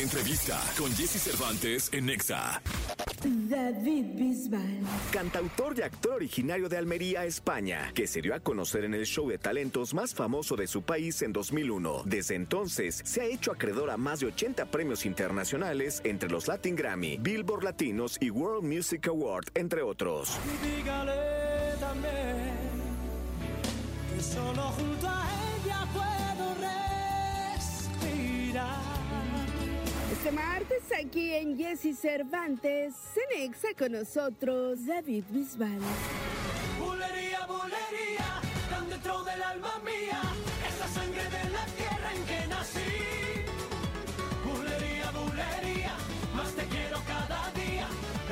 entrevista con Jesse Cervantes en Nexa. David Bisbal. Cantautor y actor originario de Almería, España, que se dio a conocer en el show de talentos más famoso de su país en 2001. Desde entonces, se ha hecho acreedor a más de 80 premios internacionales entre los Latin Grammy, Billboard Latinos y World Music Award, entre otros. Dígale también que solo junto a Este martes aquí en Jesse Cervantes, Cenexa con nosotros David Bisbal. Bulería, bulería, dentro del alma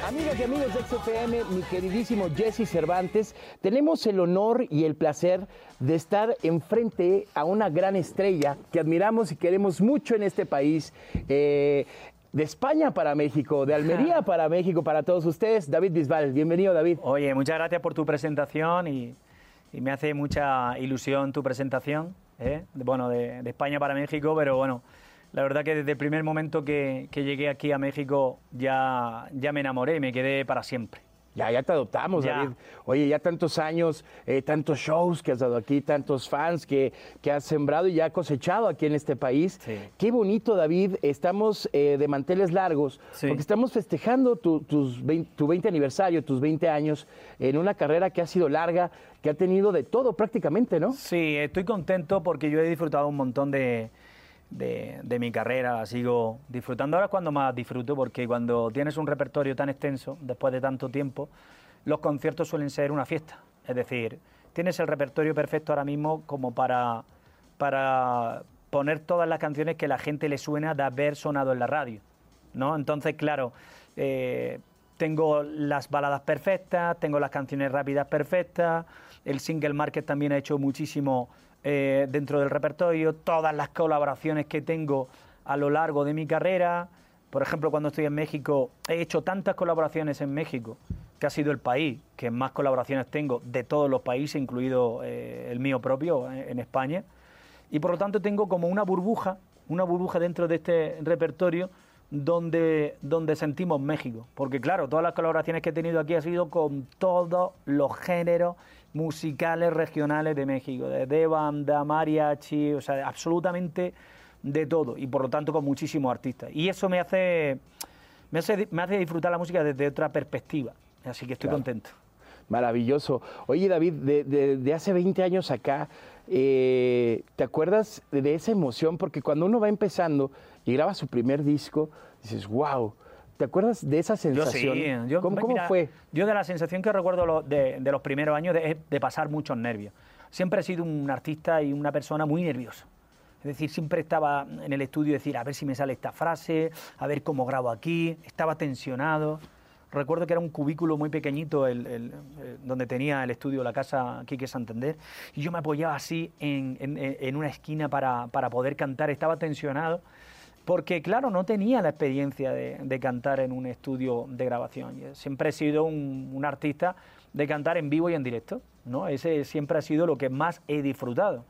Amigas y amigos de XFM, mi queridísimo Jesse Cervantes, tenemos el honor y el placer de estar enfrente a una gran estrella que admiramos y queremos mucho en este país. eh, de España para México, de Almería para México, para todos ustedes, David Bisbal. Bienvenido, David. Oye, muchas gracias por tu presentación y, y me hace mucha ilusión tu presentación, ¿eh? Bueno, de, de España para México, pero bueno, la verdad que desde el primer momento que, que llegué aquí a México ya, ya me enamoré y me quedé para siempre. Ya, ya te adoptamos, Ya. David. Oye, ya tantos años, eh, tantos shows que has dado aquí, tantos fans que, que has sembrado y ya cosechado aquí en este país. Sí. Qué bonito, David. Estamos eh, de manteles largos Sí. porque estamos festejando tu, tus 20, tu 20 aniversario, tus 20 años, en una carrera que ha sido larga, que ha tenido de todo prácticamente, ¿no? Sí, estoy contento porque yo he disfrutado un montón de, de, de mi carrera, sigo disfrutando. Ahora es cuando más disfruto, porque cuando tienes un repertorio tan extenso, después de tanto tiempo, los conciertos suelen ser una fiesta. Es decir, tienes el repertorio perfecto ahora mismo como para, para poner todas las canciones que la gente le suena de haber sonado en la radio. ¿no? Entonces, claro, eh, tengo las baladas perfectas, tengo las canciones rápidas perfectas, el single market también ha hecho muchísimo eh, dentro del repertorio, todas las colaboraciones que tengo a lo largo de mi carrera. Por ejemplo, cuando estoy en México, he hecho tantas colaboraciones en México, que ha sido el país que más colaboraciones tengo de todos los países, incluido eh, el mío propio eh, en España. Y por lo tanto tengo como una burbuja, una burbuja dentro de este repertorio donde, donde sentimos México. Porque claro, todas las colaboraciones que he tenido aquí han sido con todos los géneros musicales regionales de México, desde banda, mariachi, o sea, absolutamente de todo. Y por lo tanto con muchísimos artistas. Y eso me hace, me hace, me hace disfrutar la música desde otra perspectiva. Así que estoy Claro. contento. Maravilloso. Oye, David, de, de- de hace 20 años acá, eh, ¿te acuerdas de esa emoción? Porque cuando uno va empezando y graba su primer disco, dices, wow. ¿Te acuerdas de esa Yo sensación? sí. Yo, ¿Cómo, cómo mira, fue? Yo de la sensación que recuerdo de, de los primeros años de, es de pasar muchos nervios. Siempre he sido un artista y una persona muy nerviosa. Es decir, siempre estaba en el estudio decir, a ver si me sale esta frase, a ver cómo grabo aquí. Estaba tensionado. Recuerdo que era un cubículo muy pequeñito el, el- donde tenía el estudio, la casa Quique Santander, y yo me apoyaba así en, una esquina para, para poder cantar. Estaba tensionado porque claro, no tenía la experiencia de, cantar en un estudio de grabación. Yo Siempre he sido un, artista de cantar en vivo y en directo, ¿no? Ese siempre ha sido lo que más he disfrutado.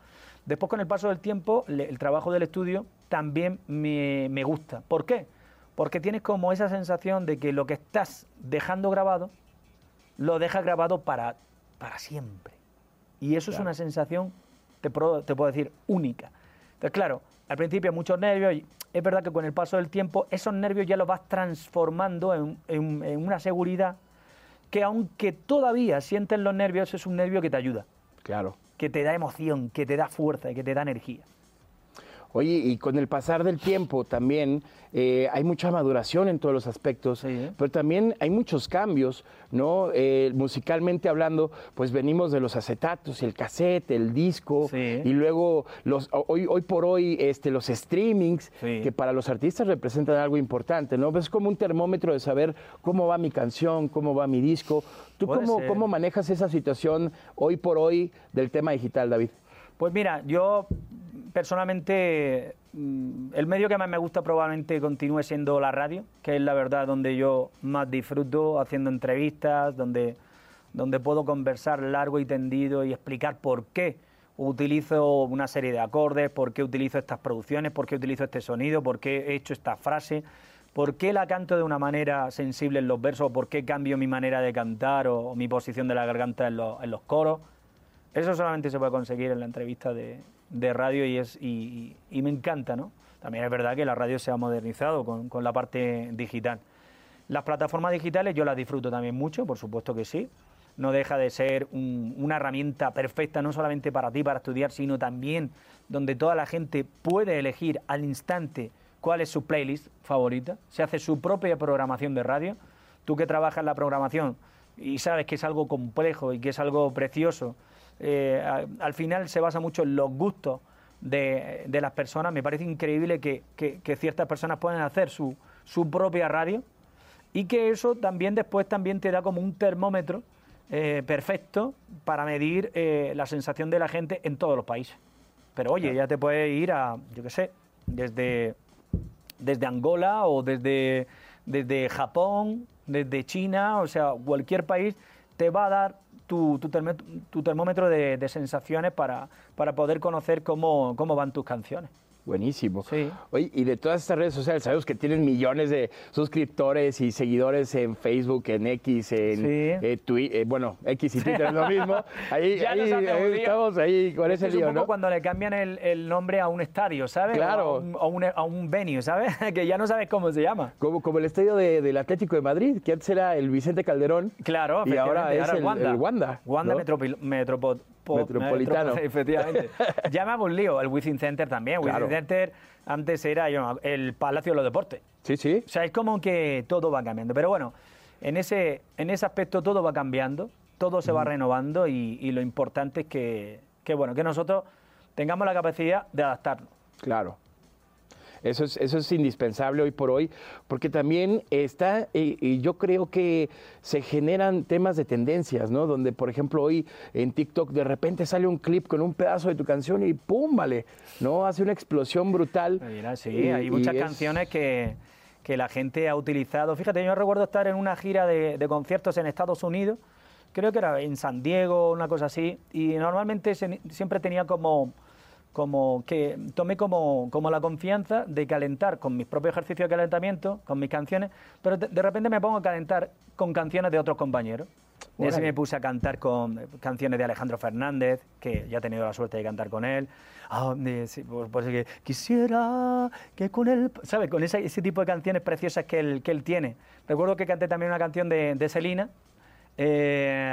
Después, con el paso del tiempo, el trabajo del estudio también me, me gusta. ¿Por qué? Porque tienes como esa sensación de que lo que estás dejando grabado, lo dejas grabado para, para siempre. Y eso es una sensación, te puedo, te puedo decir, única. Entonces, claro, al principio muchos nervios, y es verdad que con el paso del tiempo esos nervios ya los vas transformando en, en- en una seguridad que aunque todavía sientes los nervios, es un nervio que te ayuda, Claro. que te da emoción, que te da fuerza y que te da energía. Oye, y con el pasar del tiempo también eh, hay mucha maduración en todos los aspectos, Sí. pero también hay muchos cambios, ¿no? Eh, musicalmente hablando, pues venimos de los acetatos, el cassette, el disco, Sí. y luego los hoy, hoy por hoy este, los streamings, Sí. que para los artistas representan algo importante, ¿no? Es como un termómetro de saber cómo va mi canción, cómo va mi disco. ¿Tú cómo, ser. cómo manejas esa situación hoy por hoy del tema digital, David? Pues mira, yo personalmente mm, el medio que más me gusta probablemente continúe siendo la radio, que es la verdad donde yo más disfruto haciendo entrevistas, donde, donde puedo conversar largo y tendido y explicar por qué utilizo una serie de acordes, por qué utilizo estas producciones, por qué utilizo este sonido, por qué he hecho esta frase, por qué la canto de una manera sensible en los versos, por qué cambio mi manera de cantar o, o mi posición de la garganta en, en los coros. Eso solamente se puede conseguir en la entrevista de, de radio y, es, y, me encanta, ¿no? También es verdad que la radio se ha modernizado con, con la parte digital. Las plataformas digitales yo las disfruto también mucho, por supuesto que sí. No deja de ser un- una herramienta perfecta no solamente para ti, para estudiar, sino también donde toda la gente puede elegir al instante cuál es su playlist favorita. Se hace su propia programación de radio. Tú que trabajas la programación y sabes que es algo complejo y que es algo precioso, eh, al final se basa mucho en los gustos de, de las personas. Me parece increíble que, que- que ciertas personas puedan hacer su, su propia radio y que eso también después también te da como un termómetro eh, perfecto para medir eh, la sensación de la gente en todos los países. Pero oye, ya te puedes ir a, yo qué sé, desde, desde Angola o desde, desde Japón, desde China, o sea, cualquier país te va a dar tu, tu, termé- tu termómetro de, de sensaciones para, para poder conocer cómo, cómo van tus canciones. Buenísimo. Sí. Oye, y de todas estas redes sociales, sabemos que tienen millones de suscriptores y seguidores en Facebook, en X, en Sí. eh, Twi- eh, bueno, X y Twitter es lo mismo. Ahí, Ya ahí, estamos ahí con ese es un poco ¿no? cuando le cambian el, el nombre a un estadio, ¿sabes? Claro. O a un, a un- a un venue, ¿sabes? que ya no sabes cómo se llama. Como, como el estadio de- del Atlético de Madrid, que antes era el Vicente Calderón. Claro, Y ahora es el- Wanda. el Wanda, Wanda ¿no? Metropo- po- Metropolitano. Metro- efectivamente. Llama un lío. El Wizzing Center también. Claro. Wizzing Center antes era yo, el Palacio de los Deportes. Sí, sí. O sea, es como que todo va cambiando. Pero bueno, en ese, en ese aspecto todo va cambiando, todo se va renovando y, y lo importante es que, que, bueno, que nosotros tengamos la capacidad de adaptarnos. Claro. Eso es, eso es indispensable hoy por hoy, porque también está, y, y yo creo que se generan temas de tendencias, ¿no? Donde, por ejemplo, hoy en TikTok de repente sale un clip con un pedazo de tu canción y ¡pum! Vale, ¿no? Hace una explosión brutal. Mira, sí, Y- hay muchas es- canciones que, que la gente ha utilizado. Fíjate, yo recuerdo estar en una gira de, de conciertos en Estados Unidos, creo que era en San Diego, una cosa así, y normalmente se- siempre tenía como, como que tomé como, como la confianza de calentar con mis propios ejercicios de calentamiento, con mis canciones, pero de, de repente me pongo a calentar con canciones de otros compañeros. Y así me puse a cantar con eh, canciones de Alejandro Fernández, que ya he tenido la suerte de cantar con él. Ah, sí, pues, pues que quisiera que con él, ¿sabes? Con ese, ese tipo de canciones preciosas que él, que él tiene. Recuerdo que canté también una canción de, de Selena. eh,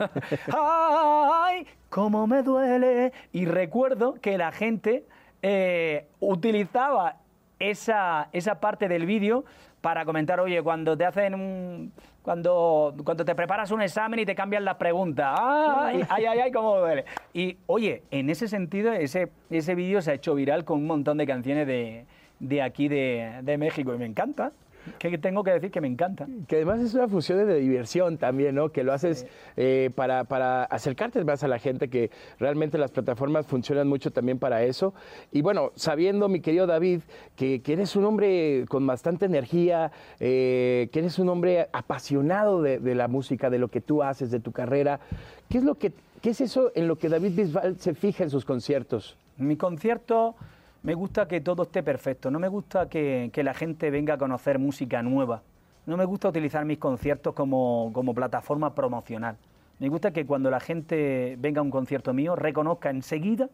¡Ay! ¡Cómo me duele! Y recuerdo que la gente eh, utilizaba esa, esa parte del vídeo para comentar, oye, cuando te hacen un... Cuando, cuando te preparas un examen y te cambian las preguntas, ¡ay, ay, ay, ay, cómo duele! Y, oye, en ese sentido, ese, ese vídeo se ha hecho viral con un montón de canciones de, de aquí de, de México y me encanta. Que tengo que decir que me encanta. Que además es una función de diversión también, ¿no? Que lo haces eh, para, para acercarte más a la gente, que realmente las plataformas funcionan mucho también para eso. Y bueno, sabiendo, mi querido David, que, que eres un hombre con bastante energía, eh, que eres un hombre apasionado de, de la música, de lo que tú haces, de tu carrera, ¿qué es, lo que, ¿qué es eso en lo que David Bisbal se fija en sus conciertos? Mi concierto me gusta que todo esté perfecto, no me gusta que, la gente venga a conocer música nueva, no me gusta utilizar mis conciertos como, como plataforma promocional. Me gusta que cuando la gente venga a un concierto mío reconozca enseguida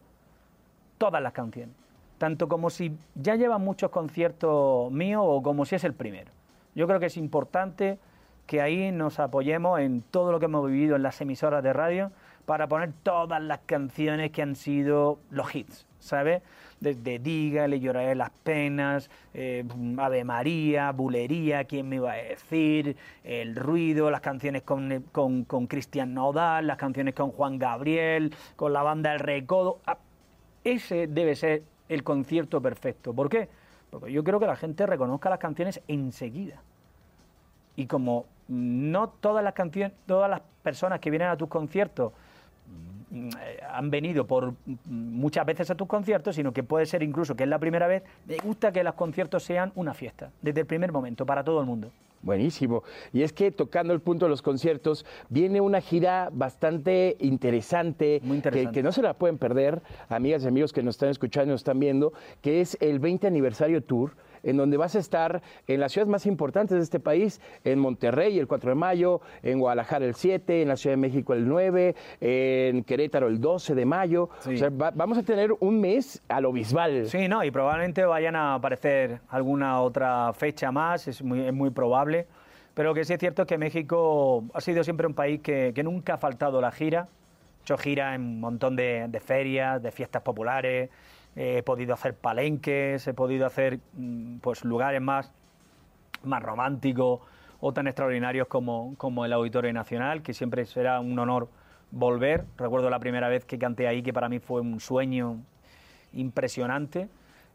todas las canciones, tanto como si ya llevan muchos conciertos míos o como si es el primero. Yo creo que es importante que ahí nos apoyemos en todo lo que hemos vivido en las emisoras de radio para poner todas las canciones que han sido los hits, ¿sabes? Desde Diga, Le lloraré las penas, eh, Ave María, Bulería, ¿quién me iba a decir? El ruido, las canciones con, con, con Cristian Nodal, las canciones con Juan Gabriel, con la banda El Recodo. Ah, ese debe ser el concierto perfecto. ¿Por qué? Porque yo creo que la gente reconozca las canciones enseguida. Y como no todas las canciones, todas las personas que vienen a tus conciertos mm, eh, han venido por muchas veces a tus conciertos, sino que puede ser incluso que es la primera vez, me gusta que los conciertos sean una fiesta, desde el primer momento, para todo el mundo. Buenísimo. Y es que tocando el punto de los conciertos, viene una gira bastante interesante, Muy interesante. Que, que no se la pueden perder, amigas y amigos que nos están escuchando y nos están viendo, que es el 20 aniversario tour en donde vas a estar en las ciudades más importantes de este país, en Monterrey el 4 de mayo, en Guadalajara el 7, en la Ciudad de México el 9, en Querétaro el 12 de mayo. Sí. O sea, va- vamos a tener un mes a lo bisbal. Sí, no, y probablemente vayan a aparecer alguna otra fecha más, es muy, es muy probable. Pero lo que sí es cierto es que México ha sido siempre un país que, que nunca ha faltado la gira. He hecho gira en un montón de, de ferias, de fiestas populares, he podido hacer palenques, he podido hacer mm, pues lugares más más románticos o tan extraordinarios como, como el Auditorio Nacional, que siempre será un honor volver. Recuerdo la primera vez que canté ahí, que para mí fue un sueño impresionante.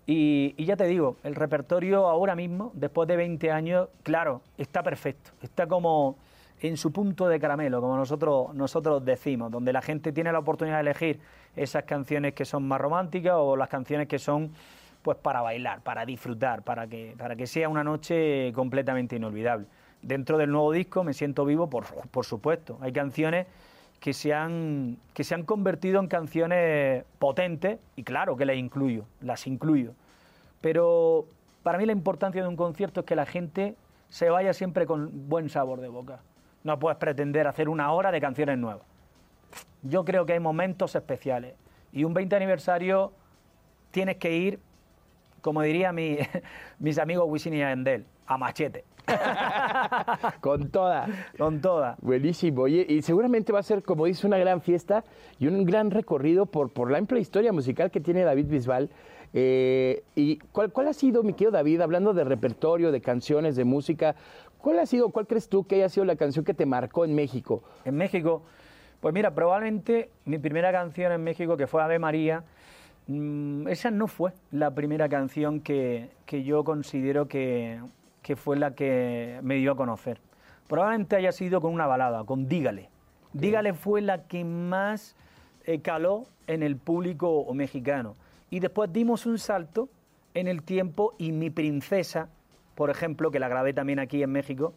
Y, y ya te digo, el repertorio ahora mismo, después de 20 años, claro, está perfecto. Está como en su punto de caramelo, como nosotros, nosotros decimos, donde la gente tiene la oportunidad de elegir esas canciones que son más románticas o las canciones que son pues para bailar, para disfrutar, para que, para que sea una noche completamente inolvidable. Dentro del nuevo disco me siento vivo, por, por supuesto. Hay canciones que se, han, que se han convertido en canciones potentes y claro que las incluyo, las incluyo. Pero para mí la importancia de un concierto es que la gente se vaya siempre con buen sabor de boca. No puedes pretender hacer una hora de canciones nuevas. Yo creo que hay momentos especiales y un 20 aniversario tienes que ir, como diría mi- mis amigos Wisin y Yandel, a machete, Con toda. con toda. Buenísimo. Oye, y seguramente va a ser, como dice, una gran fiesta y un gran recorrido por, por la amplia historia musical que tiene David Bisbal. Eh, ¿Y cuál, cuál ha sido, mi querido David, hablando de repertorio, de canciones, de música, cuál ha sido, cuál crees tú que haya sido la canción que te marcó en México? En México, pues mira, probablemente mi primera canción en México, que fue Ave María, mm, esa no fue la primera canción que, que yo considero que, que fue la que me dio a conocer. Probablemente haya sido con una balada, con Dígale. Dígale fue la que más eh, caló en el público mexicano. Y después dimos un salto en el tiempo y Mi Princesa, por ejemplo, que la grabé también aquí en México,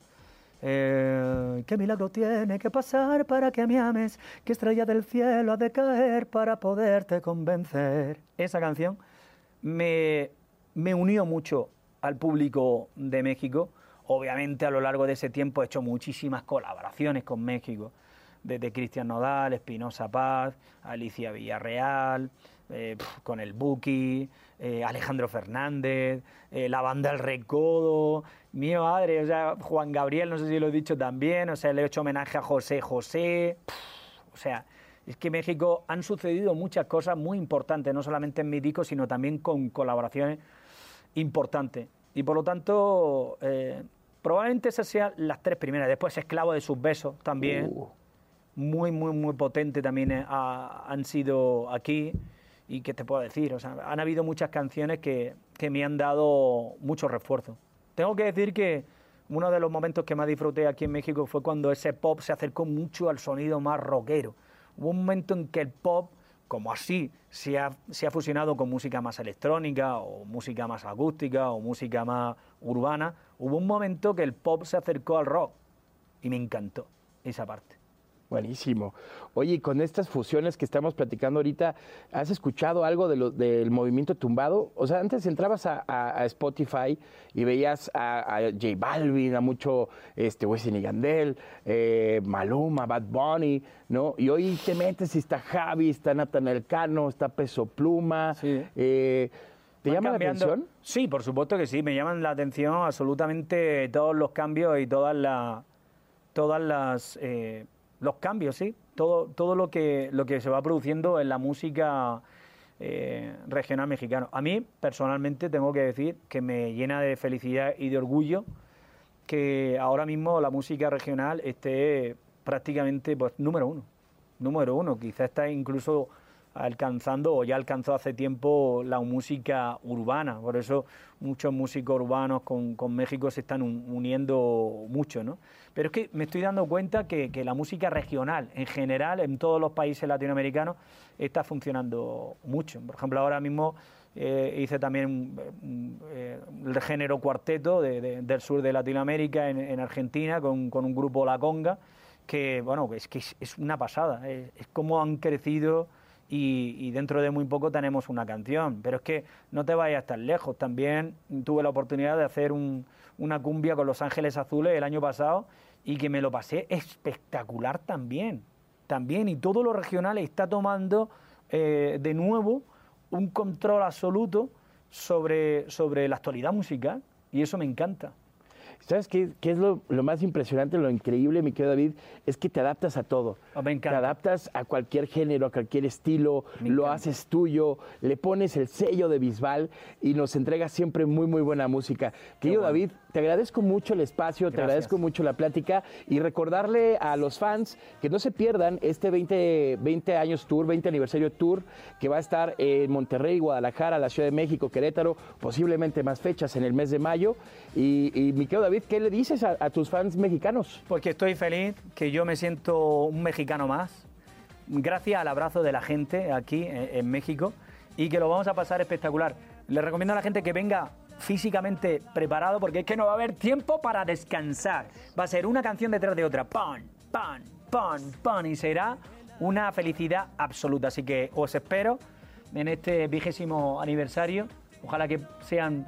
eh, ¿Qué milagro tiene que pasar para que me ames? ¿Qué estrella del cielo ha de caer para poderte convencer? Esa canción me, me unió mucho al público de México. Obviamente a lo largo de ese tiempo he hecho muchísimas colaboraciones con México, desde Cristian Nodal, Espinosa Paz, Alicia Villarreal, eh, con el Buki, eh, Alejandro Fernández, eh, la banda El Recodo, mi madre, o sea, Juan Gabriel, no sé si lo he dicho también, o sea, le he hecho homenaje a José José, o sea, es que en México han sucedido muchas cosas muy importantes, no solamente en mi disco, sino también con colaboraciones importantes. Y por lo tanto, probablemente esas sean las tres primeras. Después, Esclavo de sus besos también. Uh. Muy, muy, muy potente también eh, ha- han sido aquí. Y qué te puedo decir, han habido muchas canciones que, que me han dado mucho refuerzo. Tengo que decir que uno de los momentos que más disfruté aquí en México fue cuando ese pop se acercó mucho al sonido más rockero. Hubo un momento en que el pop, como así, se ha, se ha fusionado con música más electrónica o música más acústica o música más urbana. Hubo un momento que el pop se acercó al rock y me encantó esa parte. Buenísimo. Oye, con estas fusiones que estamos platicando ahorita, ¿has escuchado algo de lo- del movimiento tumbado? O sea, antes entrabas a, a- a Spotify y veías a, a J Balvin, a mucho este, Wisin y Yandel, eh, Maluma, Bad Bunny, ¿no? Y hoy te metes y está Javi, está Natanael Cano, está Peso Pluma. Sí. eh, ¿Te llama cambiando- la atención? Sí, por supuesto que sí, me llaman la atención absolutamente todos los cambios y todas las todas las eh, los cambios, sí, todo todo lo que lo que se va produciendo en la música eh, regional mexicana. A mí personalmente tengo que decir que me llena de felicidad y de orgullo que ahora mismo la música regional esté prácticamente pues número uno, número uno. Quizá está incluso alcanzando o ya alcanzó hace tiempo la música urbana. Por eso muchos músicos urbanos con, con México se están un- uniendo mucho, ¿no? Pero es que me estoy dando cuenta que, que la música regional en general en todos los países latinoamericanos está funcionando mucho. Por ejemplo, ahora mismo eh, hice también eh, el género cuarteto de- de- del sur de Latinoamérica, en, en Argentina, con, con un grupo La Conga, que bueno, es que es, es una pasada, es, es como han crecido y, dentro de muy poco tenemos una canción. Pero es que no te vayas tan lejos, también tuve la oportunidad de hacer un- una cumbia con Los Ángeles Azules el año pasado y que me lo pasé espectacular también, también, y todo lo regional está tomando eh, de nuevo un control absoluto sobre, sobre la actualidad musical y eso me encanta. ¿Sabes qué, qué es lo, lo más impresionante, lo increíble, mi querido David? Es que te adaptas a todo. Oh, me encanta. Te adaptas a cualquier género, a cualquier estilo, Me lo encanta. haces tuyo, le pones el sello de Bisbal y nos entregas siempre muy, muy buena música. Querido bueno. David, te agradezco mucho el espacio, te Gracias. agradezco mucho la plática y recordarle a los fans que no se pierdan este 20, 20 años tour, 20 aniversario tour, que va a estar en Monterrey, Guadalajara, la Ciudad de México, Querétaro, posiblemente más fechas en el mes de mayo. Y, y mi querido David, ¿qué le dices a, a tus fans mexicanos? Porque estoy feliz, que yo me siento un mexicano más, gracias al abrazo de la gente aquí en, en México y que lo vamos a pasar espectacular. Les recomiendo a la gente que venga físicamente preparado porque es que no va a haber tiempo para descansar. Va a ser una canción detrás de otra, pan, pan, pan, pan y será una felicidad absoluta. Así que os espero en este vigésimo aniversario. Ojalá que sean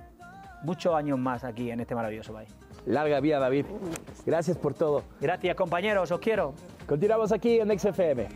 muchos años más aquí en este maravilloso país. Larga vida, David. Gracias por todo. Gracias compañeros, os quiero. Continuamos aquí en XFM.